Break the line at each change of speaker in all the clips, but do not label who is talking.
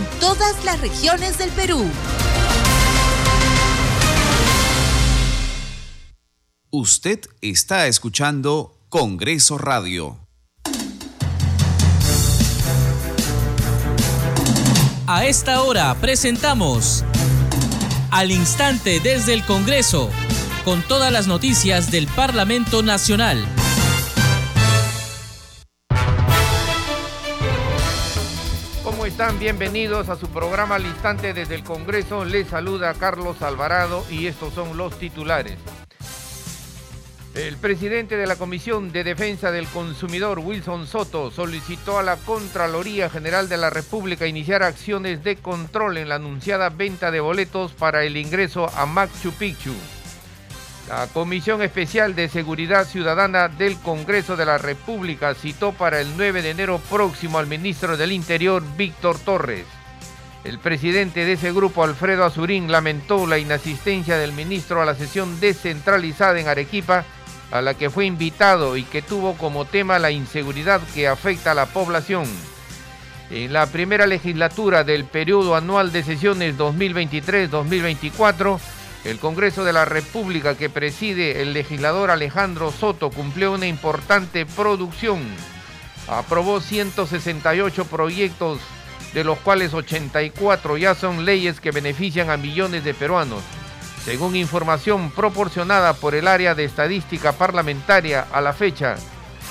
en todas las regiones del Perú.
Usted está escuchando Congreso Radio.
A esta hora presentamos Al Instante desde el Congreso, con todas las noticias del Parlamento Nacional.
Están? Bienvenidos a su programa Al Instante desde el Congreso. Les saluda Carlos Alvarado y estos son los titulares. El presidente de la Comisión de Defensa del Consumidor, Wilson Soto, solicitó a la Contraloría General de la República iniciar acciones de control en la anunciada venta de boletos para el ingreso a Machu Picchu. La Comisión Especial de Seguridad Ciudadana del Congreso de la República citó para el 9 de enero próximo al ministro del Interior, Víctor Torres. El presidente de ese grupo, Alfredo Azurín, lamentó la inasistencia del ministro a la sesión descentralizada en Arequipa a la que fue invitado y que tuvo como tema la inseguridad que afecta a la población. En la primera legislatura del periodo anual de sesiones 2023-2024, el Congreso de la República que preside el legislador Alejandro Soto cumplió una importante producción. Aprobó 168 proyectos, de los cuales 84 ya son leyes que benefician a millones de peruanos. Según información proporcionada por el área de estadística parlamentaria a la fecha,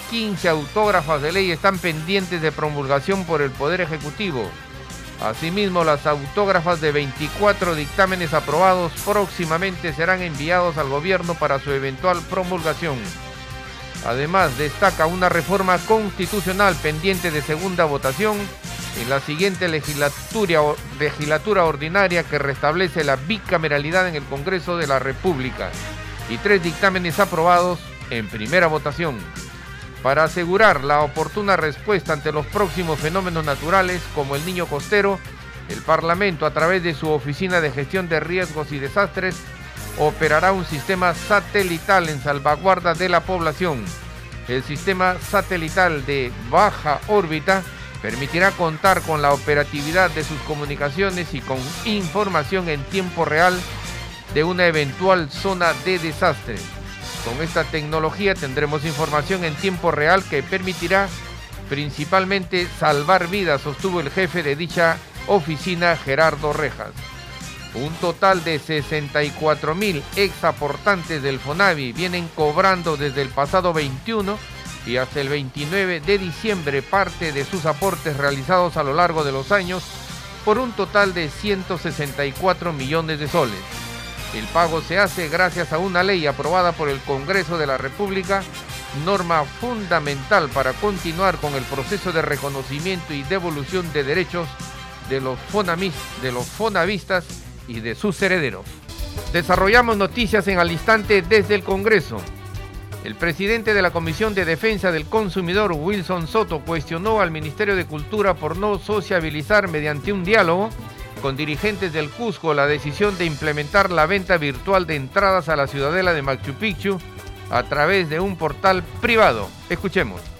15 autógrafas de ley están pendientes de promulgación por el Poder Ejecutivo. Asimismo, las autógrafas de 24 dictámenes aprobados próximamente serán enviados al gobierno para su eventual promulgación. Además, destaca una reforma constitucional pendiente de segunda votación en la siguiente legislatura, ordinaria que restablece la bicameralidad en el Congreso de la República y tres dictámenes aprobados en primera votación. Para asegurar la oportuna respuesta ante los próximos fenómenos naturales como el niño costero, el Parlamento a través de su Oficina de Gestión de Riesgos y Desastres operará un sistema satelital en salvaguarda de la población. El sistema satelital de baja órbita permitirá contar con la operatividad de sus comunicaciones y con información en tiempo real de una eventual zona de desastre. Con esta tecnología tendremos información en tiempo real que permitirá principalmente salvar vidas, sostuvo el jefe de dicha oficina, Gerardo Rejas. Un total de 64 mil ex aportantes del FONAVI vienen cobrando desde el pasado 21 y hasta el 29 de diciembre parte de sus aportes realizados a lo largo de los años por un total de 164 millones de soles. El pago se hace gracias a una ley aprobada por el Congreso de la República, norma fundamental para continuar con el proceso de reconocimiento y devolución de derechos de los, fonamis, de los fonavistas y de sus herederos. Desarrollamos noticias en al instante desde el Congreso. El presidente de la Comisión de Defensa del Consumidor, Wilson Soto, cuestionó al Ministerio de Cultura por no sociabilizar mediante un diálogo con dirigentes del Cusco la decisión de implementar la venta virtual de entradas a la ciudadela de Machu Picchu a través de un portal privado. Escuchemos.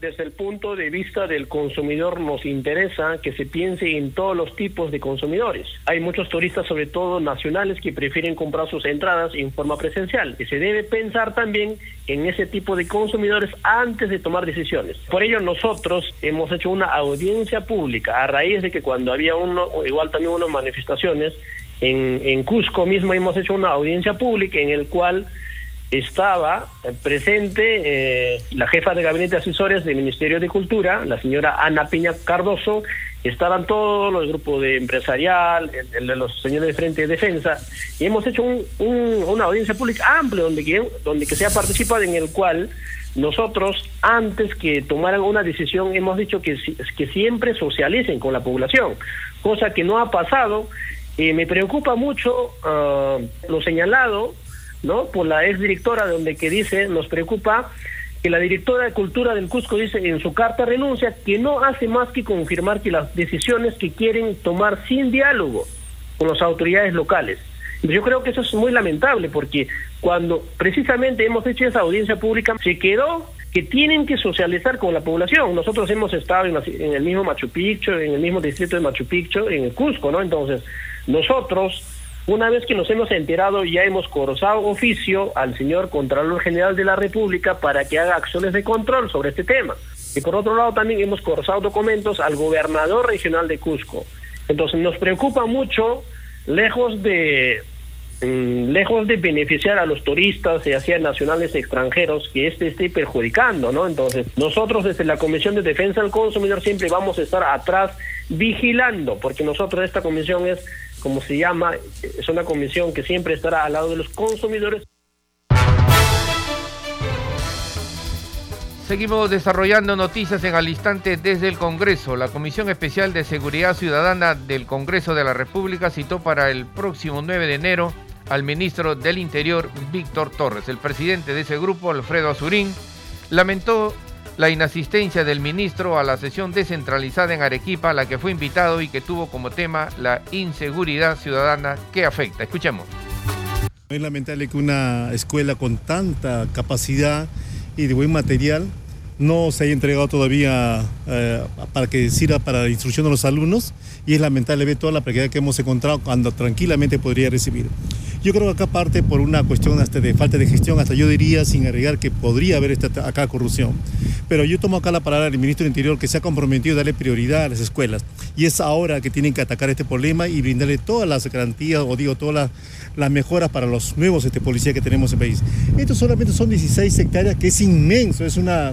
Desde el punto de vista del consumidor nos interesa que se piense en todos los tipos de consumidores. Hay muchos turistas, sobre todo nacionales, que prefieren comprar sus entradas en forma presencial. Y se debe pensar también en ese tipo de consumidores antes de tomar decisiones. Por ello nosotros hemos hecho una audiencia pública a raíz de que cuando había uno, igual también unas manifestaciones, en, en Cusco mismo hemos hecho una audiencia pública en el cual estaba presente eh, la jefa de gabinete de asesores del Ministerio de Cultura, la señora Ana Piña Cardoso, estaban todos los grupos de empresarial, el, los señores de Frente de Defensa, y hemos hecho un, una audiencia pública amplia donde que, donde que se ha participado en el cual nosotros, antes que tomaran una decisión, hemos dicho que, que siempre socialicen con la población, cosa que no ha pasado. Eh, me preocupa mucho ah, lo señalado ¿no? por la ex directora, donde que dice, nos preocupa que la directora de Cultura del Cusco dice en su carta renuncia que no hace más que confirmar que las decisiones que quieren tomar sin diálogo con las autoridades locales. Yo creo que eso es muy lamentable porque cuando precisamente hemos hecho esa audiencia pública se quedó que tienen que socializar con la población. Nosotros hemos estado en el mismo Machu Picchu, en el mismo distrito de Machu Picchu, en el Cusco, ¿no? Entonces, nosotros una vez que nos hemos enterado, ya hemos corzado oficio al señor Contralor General de la República para que haga acciones de control sobre este tema. Y por otro lado, también hemos corzado documentos al gobernador regional de Cusco. Entonces, nos preocupa mucho, lejos de mm, lejos de beneficiar a los turistas, ya sean nacionales y extranjeros, que este esté perjudicando, ¿no? Entonces, nosotros desde la Comisión de Defensa del Consumidor siempre vamos a estar atrás vigilando, porque nosotros esta comisión es como se llama, es una comisión que siempre estará al lado de los consumidores.
Seguimos desarrollando noticias en al instante desde el Congreso. La Comisión Especial de Seguridad Ciudadana del Congreso de la República citó para el próximo 9 de enero al ministro del Interior, Víctor Torres. El presidente de ese grupo, Alfredo Azurín, lamentó la inasistencia del ministro a la sesión descentralizada en Arequipa, a la que fue invitado y que tuvo como tema la inseguridad ciudadana que afecta. Escuchemos.
Es lamentable que una escuela con tanta capacidad y de buen material no se haya entregado todavía eh, para que sirva para la instrucción de los alumnos y es lamentable ver toda la precariedad que hemos encontrado cuando tranquilamente podría recibir. Yo creo que acá parte por una cuestión hasta de falta de gestión, hasta yo diría sin agregar que podría haber esta, acá corrupción. Pero yo tomo acá la palabra del ministro del Interior que se ha comprometido a darle prioridad a las escuelas. Y es ahora que tienen que atacar este problema y brindarle todas las garantías, o digo, todas las, mejoras para los nuevos este, policías que tenemos en el país. Esto solamente son 16 hectáreas, que es inmenso, es una,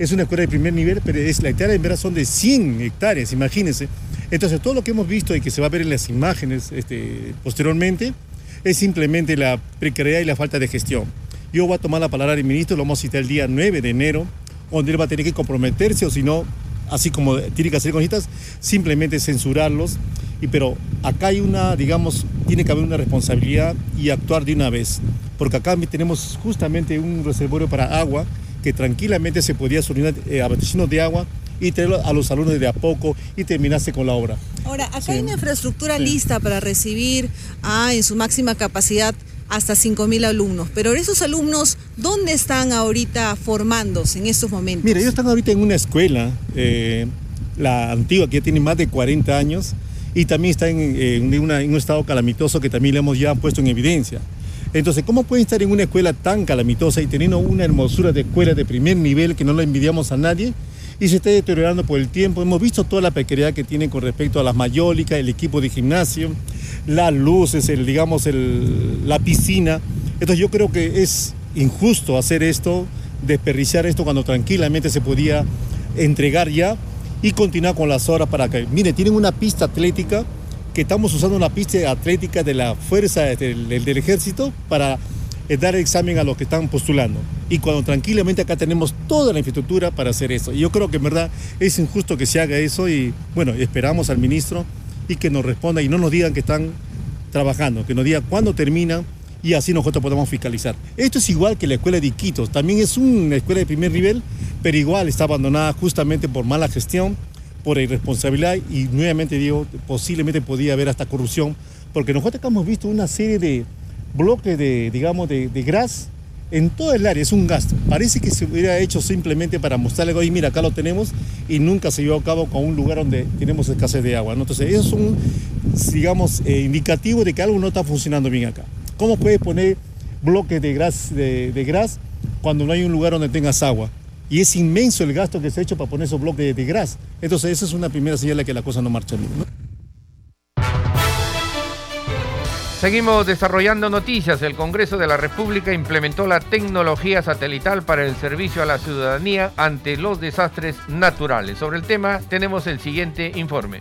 es una escuela de primer nivel, pero es, la hectárea en verdad son de 100 hectáreas, imagínense. Entonces, todo lo que hemos visto y que se va a ver en las imágenes este, posteriormente, es simplemente la precariedad y la falta de gestión. Yo voy a tomar la palabra del ministro, lo vamos a citar el día 9 de enero, donde él va a tener que comprometerse o si no, así como tiene que hacer con simplemente censurarlos. Y, pero acá hay una, digamos, tiene que haber una responsabilidad y actuar de una vez, porque acá tenemos justamente un reservorio para agua que tranquilamente se podía solucionar eh, de agua y tenerlo a los alumnos de a poco y terminarse con la obra.
Ahora, acá hay una infraestructura lista para recibir a, en su máxima capacidad hasta 5.000 alumnos, pero esos alumnos, ¿dónde están ahorita formándose en estos momentos?
Mira, ellos están ahorita en una escuela, eh, la antigua, que ya tiene más de 40 años, y también está en, en, un estado calamitoso que también le hemos ya puesto en evidencia. Entonces, ¿cómo pueden estar en una escuela tan calamitosa y teniendo una hermosura de escuela de primer nivel que no la envidiamos a nadie? Y se está deteriorando por el tiempo. Hemos visto toda la precariedad que tienen con respecto a las mayólicas, el equipo de gimnasio, las luces, el, digamos, el, la piscina. Entonces yo creo que es injusto hacer esto, desperdiciar esto cuando tranquilamente se podía entregar ya y continuar con las horas para que, mire, tienen una pista atlética que estamos usando una pista atlética de la fuerza del, del ejército para es dar examen a los que están postulando. Y cuando tranquilamente acá tenemos toda la infraestructura para hacer eso. Y yo creo que en verdad es injusto que se haga eso y bueno, esperamos al ministro y que nos responda y no nos digan que están trabajando, que nos diga cuándo terminan y así nosotros podemos fiscalizar. Esto es igual que la escuela de Iquitos, también es una escuela de primer nivel, pero igual está abandonada justamente por mala gestión, por irresponsabilidad y nuevamente digo, posiblemente podía haber hasta corrupción, porque nosotros hemos visto una serie de, bloque de, digamos, de, de gras en todo el área, es un gasto. Parece que se hubiera hecho simplemente para mostrarle, hoy mira, acá lo tenemos y nunca se llevó a cabo con un lugar donde tenemos escasez de agua. Entonces, eso es un, digamos, eh, indicativo de que algo no está funcionando bien acá. ¿Cómo puedes poner bloques de gras, de, de cuando no hay un lugar donde tengas agua? Y es inmenso el gasto que se ha hecho para poner esos bloques de, de gras. Entonces, esa es una primera señal de que la cosa no marcha bien.
Seguimos desarrollando noticias. El Congreso de la República implementó la tecnología satelital para el servicio a la ciudadanía ante los desastres naturales. Sobre el tema tenemos el siguiente informe.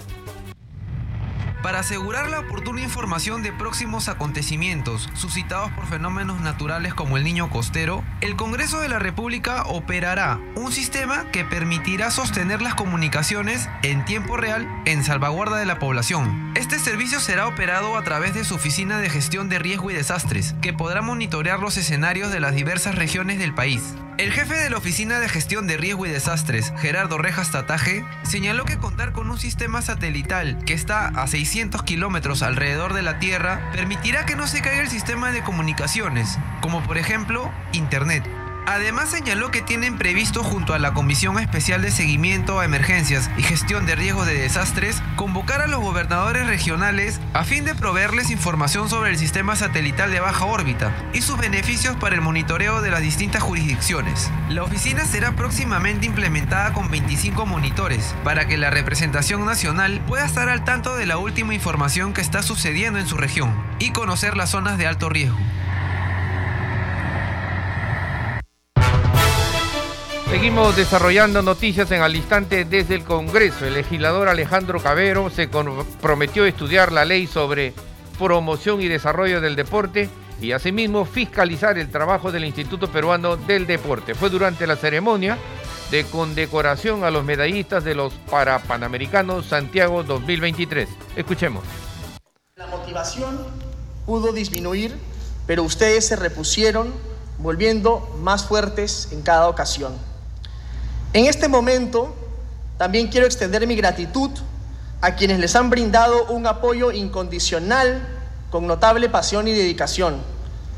Para asegurar la oportuna información de próximos acontecimientos suscitados por fenómenos naturales como el niño costero, el Congreso de la República operará un sistema que permitirá sostener las comunicaciones en tiempo real en salvaguarda de la población. Este servicio será operado a través de su Oficina de Gestión de Riesgo y Desastres, que podrá monitorear los escenarios de las diversas regiones del país. El jefe de la Oficina de Gestión de Riesgo y Desastres, Gerardo Rejas Tataje, señaló que contar con un sistema satelital que está a 600 kilómetros alrededor de la Tierra permitirá que no se caiga el sistema de comunicaciones, como por ejemplo Internet. Además señaló que tienen previsto junto a la Comisión Especial de Seguimiento a Emergencias y Gestión de Riesgos de Desastres convocar a los gobernadores regionales a fin de proveerles información sobre el sistema satelital de baja órbita y sus beneficios para el monitoreo de las distintas jurisdicciones. La oficina será próximamente implementada con 25 monitores para que la representación nacional pueda estar al tanto de la última información que está sucediendo en su región y conocer las zonas de alto riesgo.
Seguimos desarrollando noticias en al instante desde el Congreso. El legislador Alejandro Cabero se comprometió a estudiar la ley sobre promoción y desarrollo del deporte y asimismo fiscalizar el trabajo del Instituto Peruano del Deporte. Fue durante la ceremonia de condecoración a los medallistas de los Parapanamericanos Santiago 2023. Escuchemos.
La motivación pudo disminuir, pero ustedes se repusieron volviendo más fuertes en cada ocasión. En este momento también quiero extender mi gratitud a quienes les han brindado un apoyo incondicional con notable pasión y dedicación.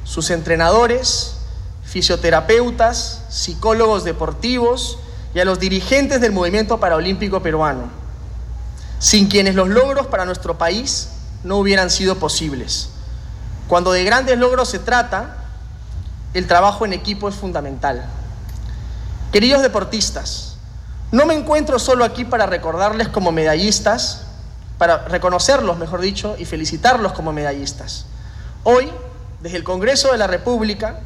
Sus entrenadores, fisioterapeutas, psicólogos deportivos y a los dirigentes del movimiento paraolímpico peruano, sin quienes los logros para nuestro país no hubieran sido posibles. Cuando de grandes logros se trata, el trabajo en equipo es fundamental. Queridos deportistas, no me encuentro solo aquí para recordarles como medallistas, para reconocerlos, mejor dicho, y felicitarlos como medallistas. Hoy, desde el Congreso de la República,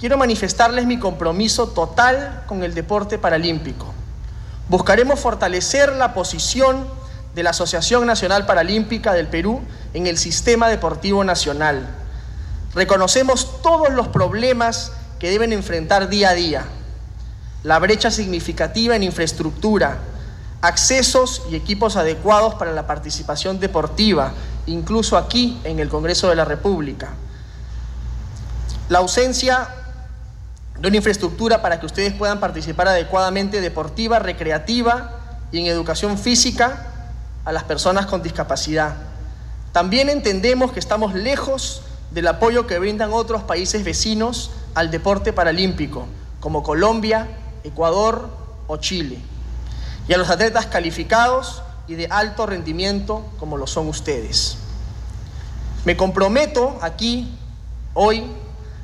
quiero manifestarles mi compromiso total con el deporte paralímpico. Buscaremos fortalecer la posición de la Asociación Nacional Paralímpica del Perú en el sistema deportivo nacional. Reconocemos todos los problemas que deben enfrentar día a día la brecha significativa en infraestructura, accesos y equipos adecuados para la participación deportiva, incluso aquí en el Congreso de la República. La ausencia de una infraestructura para que ustedes puedan participar adecuadamente deportiva, recreativa y en educación física a las personas con discapacidad. También entendemos que estamos lejos del apoyo que brindan otros países vecinos al deporte paralímpico, como Colombia, Ecuador o Chile, y a los atletas calificados y de alto rendimiento como lo son ustedes. Me comprometo aquí, hoy,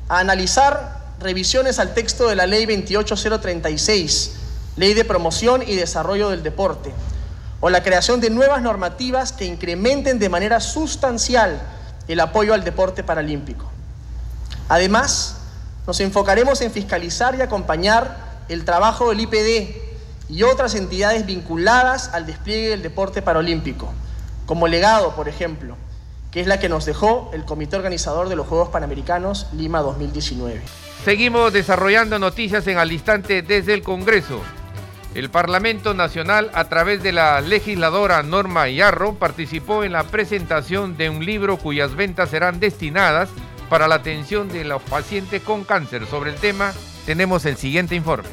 a analizar revisiones al texto de la Ley 28036, Ley de Promoción y Desarrollo del Deporte, o la creación de nuevas normativas que incrementen de manera sustancial el apoyo al deporte paralímpico. Además, nos enfocaremos en fiscalizar y acompañar el trabajo del IPD y otras entidades vinculadas al despliegue del deporte paralímpico, como legado, por ejemplo, que es la que nos dejó el comité organizador de los Juegos Panamericanos Lima 2019.
Seguimos desarrollando noticias en al instante desde el Congreso. El Parlamento Nacional, a través de la legisladora Norma Yarro, participó en la presentación de un libro cuyas ventas serán destinadas para la atención de los pacientes con cáncer. Sobre el tema, tenemos el siguiente informe.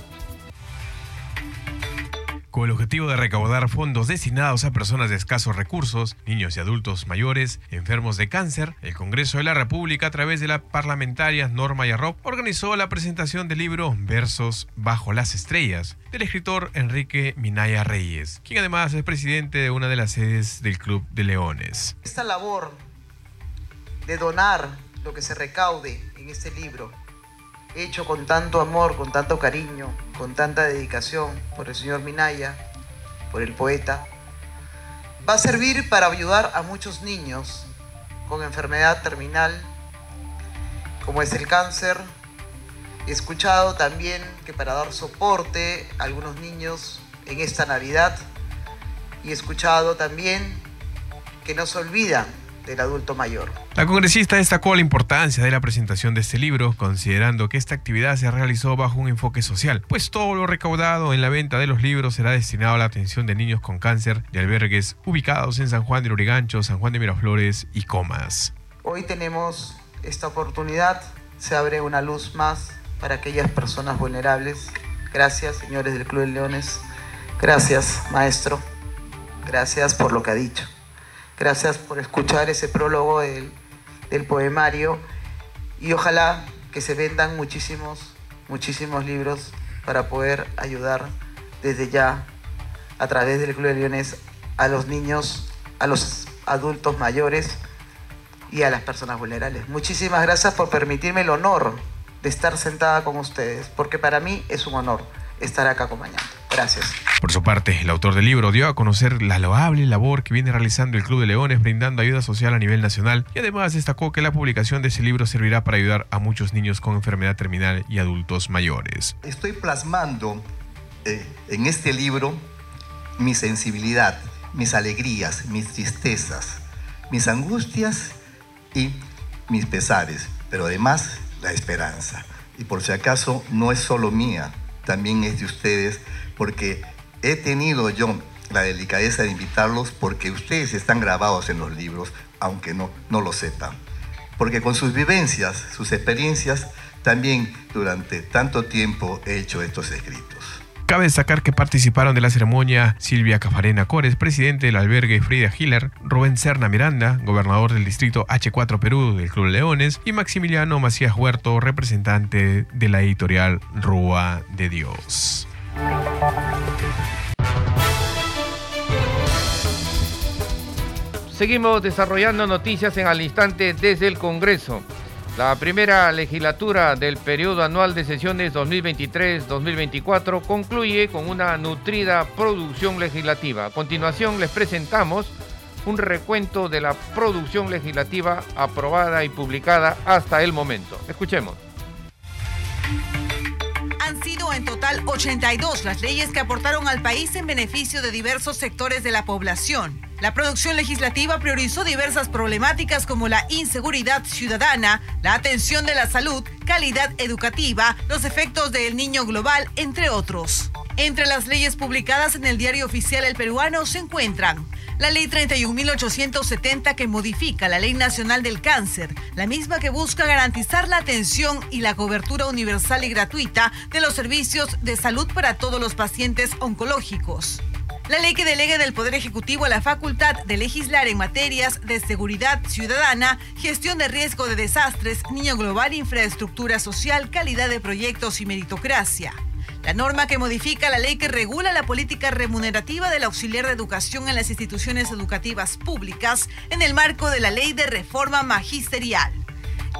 Con el objetivo de recaudar fondos destinados a personas de escasos recursos, niños y adultos mayores, enfermos de cáncer, el Congreso de la República, a través de la parlamentaria Norma Yarrop, organizó la presentación del libro Versos bajo las estrellas, del escritor Enrique Minaya Reyes, quien además es presidente de una de las sedes del Club de Leones.
Esta labor de donar lo que se recaude en este libro hecho con tanto amor, con tanto cariño, con tanta dedicación por el señor Minaya, por el poeta, va a servir para ayudar a muchos niños con enfermedad terminal, como es el cáncer. He escuchado también que para dar soporte a algunos niños en esta Navidad, y he escuchado también que no se olvida del adulto mayor.
La congresista destacó la importancia de la presentación de este libro, considerando que esta actividad se realizó bajo un enfoque social, pues todo lo recaudado en la venta de los libros será destinado a la atención de niños con cáncer de albergues ubicados en San Juan de Lurigancho, San Juan de Miraflores y Comas.
Hoy tenemos esta oportunidad, se abre una luz más para aquellas personas vulnerables. Gracias, señores del Club de Leones. Gracias, maestro. Gracias por lo que ha dicho. Gracias por escuchar ese prólogo del, poemario y ojalá que se vendan muchísimos, muchísimos libros para poder ayudar desde ya a través del Club de Leones a los niños, a los adultos mayores y a las personas vulnerables. Muchísimas gracias por permitirme el honor de estar sentada con ustedes, porque para mí es un honor estar acá acompañando. Gracias.
Por su parte, el autor del libro dio a conocer la loable labor que viene realizando el Club de Leones brindando ayuda social a nivel nacional y además destacó que la publicación de ese libro servirá para ayudar a muchos niños con enfermedad terminal y adultos mayores.
Estoy plasmando eh, en este libro mi sensibilidad, mis alegrías, mis tristezas, mis angustias y mis pesares, pero además la esperanza. Y por si acaso no es solo mía, también es de ustedes, porque he tenido yo la delicadeza de invitarlos porque ustedes están grabados en los libros, aunque no, no lo sepan. Porque con sus vivencias, sus experiencias, también durante tanto tiempo he hecho estos escritos.
Cabe destacar que participaron de la ceremonia Silvia Cafarena Cores, presidente del albergue Frida Hiller, Rubén Serna Miranda, gobernador del distrito H4 Perú del Club Leones, y Maximiliano Macías Huerto, representante de la editorial Rúa de Dios.
Seguimos desarrollando noticias en al instante desde el Congreso. La primera legislatura del periodo anual de sesiones 2023-2024 concluye con una nutrida producción legislativa. A continuación les presentamos un recuento de la producción legislativa aprobada y publicada hasta el momento. Escuchemos.
Sido en total 82 las leyes que aportaron al país en beneficio de diversos sectores de la población. La producción legislativa priorizó diversas problemáticas como la inseguridad ciudadana, la atención de la salud, calidad educativa, los efectos del niño global, entre otros. Entre las leyes publicadas en el diario oficial El Peruano se encuentran la Ley 31.870 que modifica la Ley Nacional del Cáncer, la misma que busca garantizar la atención y la cobertura universal y gratuita de los servicios de salud para todos los pacientes oncológicos. La ley que delegue del Poder Ejecutivo la facultad de legislar en materias de seguridad ciudadana, gestión de riesgo de desastres, niño global, infraestructura social, calidad de proyectos y meritocracia. La norma que modifica la ley que regula la política remunerativa del auxiliar de educación en las instituciones educativas públicas en el marco de la ley de reforma magisterial.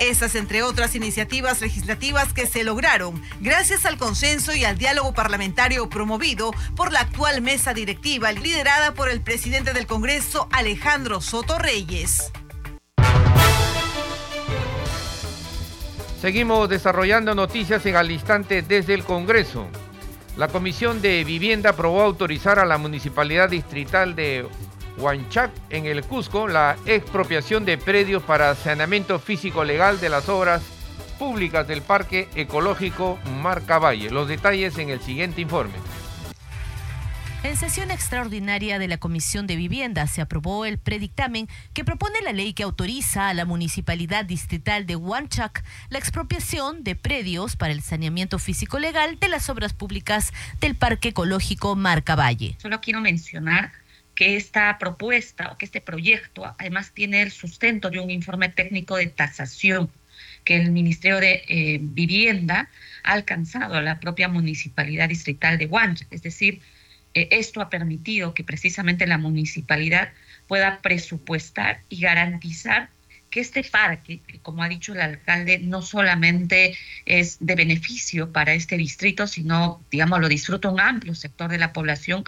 Esas, entre otras iniciativas legislativas que se lograron gracias al consenso y al diálogo parlamentario promovido por la actual mesa directiva liderada por el presidente del Congreso, Alejandro Soto Reyes.
Seguimos desarrollando noticias en al instante desde el Congreso. La Comisión de Vivienda aprobó autorizar a la Municipalidad Distrital de Huanchac, en el Cusco, la expropiación de predios para saneamiento físico legal de las obras públicas del Parque Ecológico Marca Valle. Los detalles en el siguiente informe.
En sesión extraordinaria de la Comisión de Vivienda se aprobó el predictamen que propone la ley que autoriza a la Municipalidad Distrital de Huanchac la expropiación de predios para el saneamiento físico legal de las obras públicas del Parque Ecológico Marca Valle.
Solo quiero mencionar que esta propuesta o que este proyecto además tiene el sustento de un informe técnico de tasación que el Ministerio de eh, Vivienda ha alcanzado a la propia municipalidad distrital de Huancha. Es decir, esto ha permitido que precisamente la municipalidad pueda presupuestar y garantizar que este parque, que como ha dicho el alcalde, no solamente es de beneficio para este distrito, sino, digamos, lo disfruta un amplio sector de la población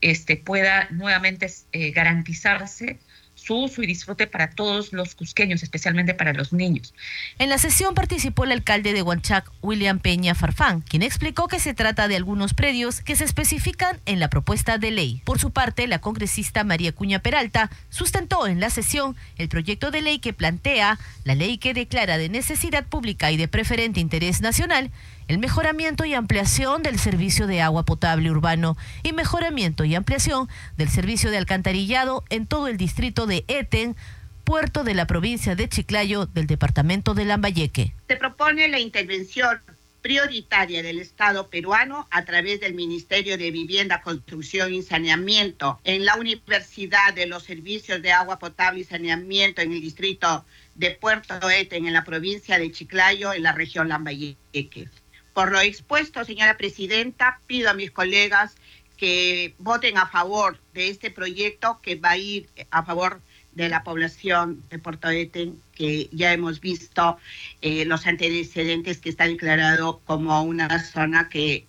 este, pueda nuevamente eh, garantizarse su uso y disfrute para todos los cusqueños, especialmente para los niños.
En la sesión participó el alcalde de Huanchac, William Peña Farfán, quien explicó que se trata de algunos predios que se especifican en la propuesta de ley. Por su parte, la congresista María Cuña Peralta sustentó en la sesión el proyecto de ley que plantea la ley que declara de necesidad pública y de preferente interés nacional el mejoramiento y ampliación del servicio de agua potable urbano y mejoramiento y ampliación del servicio de alcantarillado en todo el distrito de Eten, puerto de la provincia de Chiclayo del departamento de Lambayeque.
Se propone la intervención prioritaria del Estado peruano a través del Ministerio de Vivienda, Construcción y Saneamiento en la Universidad de los Servicios de Agua Potable y Saneamiento en el distrito de Puerto Eten en la provincia de Chiclayo en la región Lambayeque. Por lo expuesto, señora presidenta, pido a mis colegas que voten a favor de este proyecto que va a ir a favor de la población de Puerto Eten, que ya hemos visto eh, los antecedentes que está declarado como una zona que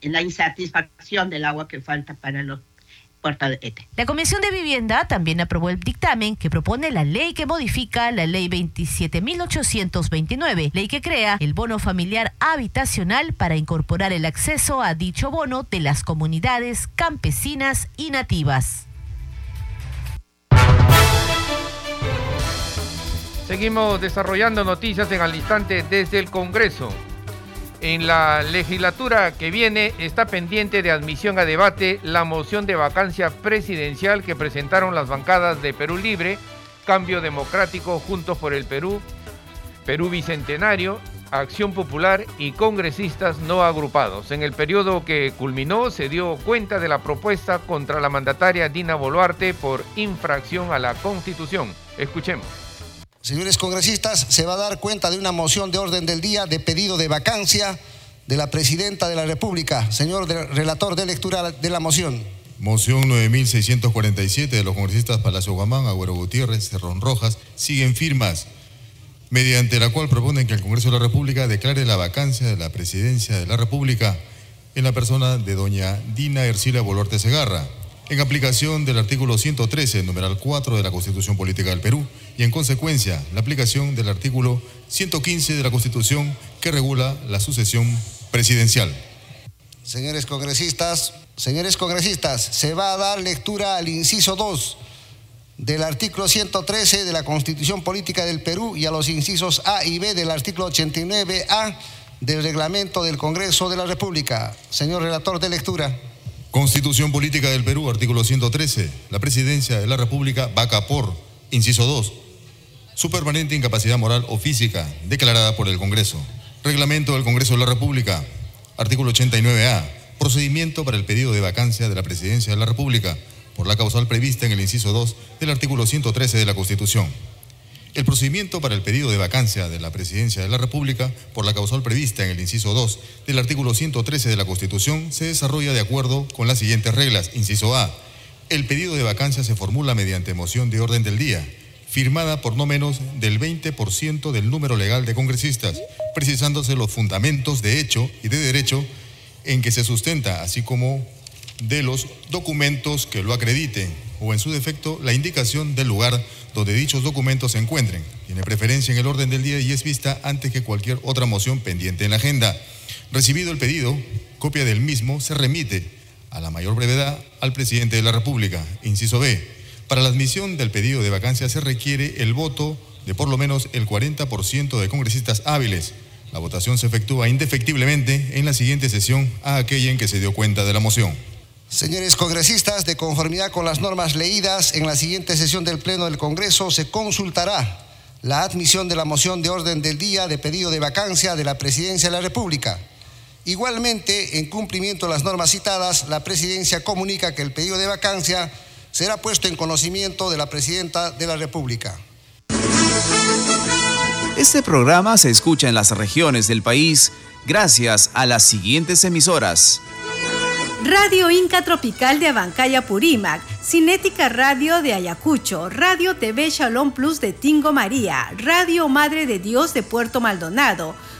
la insatisfacción del agua que falta para los
la Comisión de Vivienda también aprobó el dictamen que propone la ley que modifica la ley 27.829, ley que crea el bono familiar habitacional para incorporar el acceso a dicho bono de las comunidades campesinas y nativas.
Seguimos desarrollando noticias en al instante desde el Congreso. En la legislatura que viene está pendiente de admisión a debate la moción de vacancia presidencial que presentaron las bancadas de Perú Libre, Cambio Democrático, Juntos por el Perú, Perú Bicentenario, Acción Popular y congresistas no agrupados. En el periodo que culminó se dio cuenta de la propuesta contra la mandataria Dina Boluarte por infracción a la Constitución. Escuchemos.
Señores congresistas, se va a dar cuenta de una moción de orden del día de pedido de vacancia de la presidenta de la República. Señor relator de lectura de la moción.
Moción 9647 de los congresistas Palacio Guamán, Agüero Gutiérrez, Cerrón Rojas, siguen firmas, mediante la cual proponen que el Congreso de la República declare la vacancia de la presidencia de la República en la persona de doña Dina Ercila Boluarte Segarra en aplicación del artículo 113, numeral 4 de la Constitución Política del Perú, y en consecuencia la aplicación del artículo 115 de la Constitución que regula la sucesión presidencial.
Señores congresistas, señores congresistas, se va a dar lectura al inciso 2 del artículo 113 de la Constitución Política del Perú y a los incisos A y B del artículo 89A del reglamento del Congreso de la República. Señor relator de lectura.
Constitución Política del Perú, artículo 113. La presidencia de la República vaca por, inciso 2, su permanente incapacidad moral o física declarada por el Congreso. Reglamento del Congreso de la República, artículo 89A. Procedimiento para el pedido de vacancia de la presidencia de la República por la causal prevista en el inciso 2 del artículo 113 de la Constitución. El procedimiento para el pedido de vacancia de la presidencia de la República por la causal prevista en el inciso 2 del artículo 113 de la Constitución se desarrolla de acuerdo con las siguientes reglas. Inciso A. El pedido de vacancia se formula mediante moción de orden del día, firmada por no menos del 20% del número legal de congresistas, precisándose los fundamentos de hecho y de derecho en que se sustenta, así como de los documentos que lo acrediten, o en su defecto, la indicación del lugar donde dichos documentos se encuentren. Tiene preferencia en el orden del día y es vista antes que cualquier otra moción pendiente en la agenda. Recibido el pedido, copia del mismo se remite a la mayor brevedad al presidente de la República. Inciso B. Para la admisión del pedido de vacancia se requiere el voto de por lo menos el 40% de congresistas hábiles. La votación se efectúa indefectiblemente en la siguiente sesión a aquella en que se dio cuenta de la moción.
Señores congresistas, de conformidad con las normas leídas, en la siguiente sesión del Pleno del Congreso se consultará la admisión de la moción de orden del día de pedido de vacancia de la Presidencia de la República. Igualmente, en cumplimiento de las normas citadas, la Presidencia comunica que el pedido de vacancia será puesto en conocimiento de la Presidenta de la República.
Este programa se escucha en las regiones del país gracias a las siguientes emisoras.
Radio Inca Tropical de Abancaya Purímac, Cinética Radio de Ayacucho, Radio TV Shalom Plus de Tingo María, Radio Madre de Dios de Puerto Maldonado,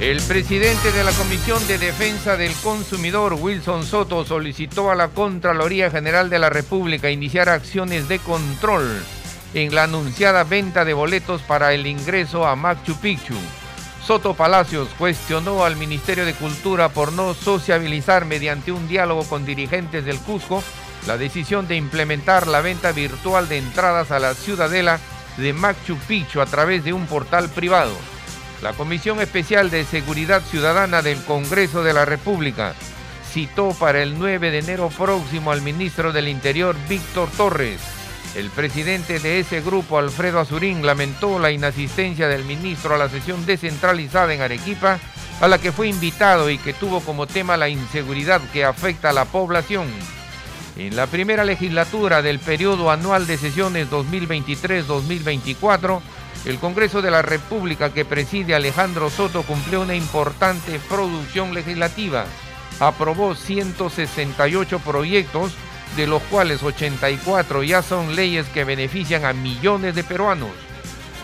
El presidente de la Comisión de Defensa del Consumidor, Wilson Soto, solicitó a la Contraloría General de la República iniciar acciones de control en la anunciada venta de boletos para el ingreso a Machu Picchu. Soto Palacios cuestionó al Ministerio de Cultura por no sociabilizar mediante un diálogo con dirigentes del Cusco la decisión de implementar la venta virtual de entradas a la ciudadela de Machu Picchu a través de un portal privado la Comisión Especial de Seguridad Ciudadana del Congreso de la República citó para el 9 de enero próximo al ministro del Interior, Víctor Torres. El presidente de ese grupo, Alfredo Azurín, lamentó la inasistencia del ministro a la sesión descentralizada en Arequipa, a la que fue invitado y que tuvo como tema la inseguridad que afecta a la población. En la primera legislatura del periodo anual de sesiones 2023-2024, el Congreso de la República que preside Alejandro Soto cumplió una importante producción legislativa. Aprobó 168 proyectos, de los cuales 84 ya son leyes que benefician a millones de peruanos.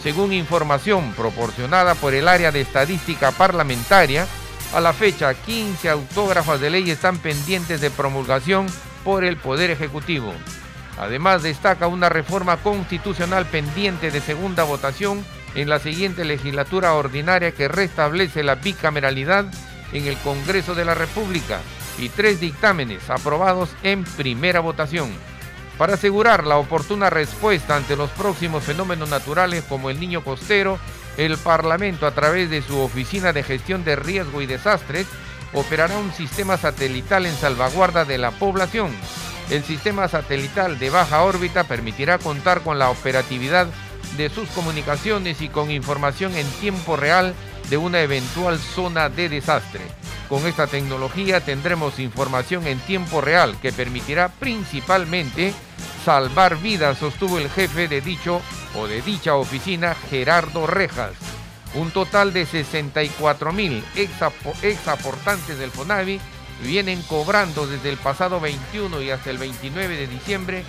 Según información proporcionada por el área de estadística parlamentaria, a la fecha 15 autógrafas de ley están pendientes de promulgación por el Poder Ejecutivo. Además, destaca una reforma constitucional pendiente de segunda votación en la siguiente legislatura ordinaria que restablece la bicameralidad en el Congreso de la República y tres dictámenes aprobados en primera votación. Para asegurar la oportuna respuesta ante los próximos fenómenos naturales como el niño costero, el Parlamento a través de su Oficina de Gestión de Riesgo y Desastres operará un sistema satelital en salvaguarda de la población el sistema satelital de baja órbita permitirá contar con la operatividad de sus comunicaciones y con información en tiempo real de una eventual zona de desastre. Con esta tecnología tendremos información en tiempo real que permitirá principalmente salvar vidas, sostuvo el jefe de dicho o de dicha oficina, Gerardo Rejas. Un total de 64 mil ex aportantes del FONAVI vienen cobrando desde el pasado 21 y hasta el 29 de diciembre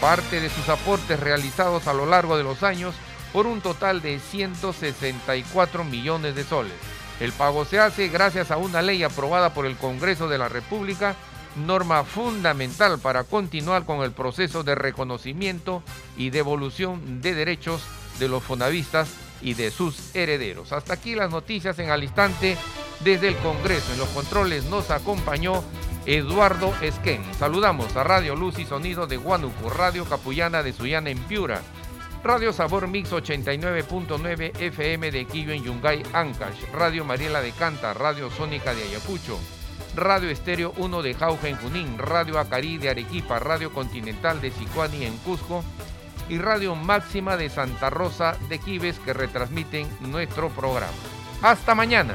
parte de sus aportes realizados a lo largo de los años por un total de 164 millones de soles. El pago se hace gracias a una ley aprobada por el Congreso de la República, norma fundamental para continuar con el proceso de reconocimiento y devolución de derechos de los fonavistas y de sus herederos. Hasta aquí las noticias en al instante desde el Congreso. En los controles nos acompañó Eduardo Esquén. Saludamos a Radio Luz y Sonido de Huánuco, Radio Capullana de Suyana en Piura, Radio Sabor Mix 89.9 FM de Quillo en Yungay, Ancash, Radio Mariela de Canta, Radio Sónica de Ayacucho, Radio Estéreo 1 de Jauja en Junín, Radio Acarí de Arequipa, Radio Continental de Sicuani en Cusco y Radio Máxima de Santa Rosa de Quibes que retransmiten nuestro programa. Hasta mañana.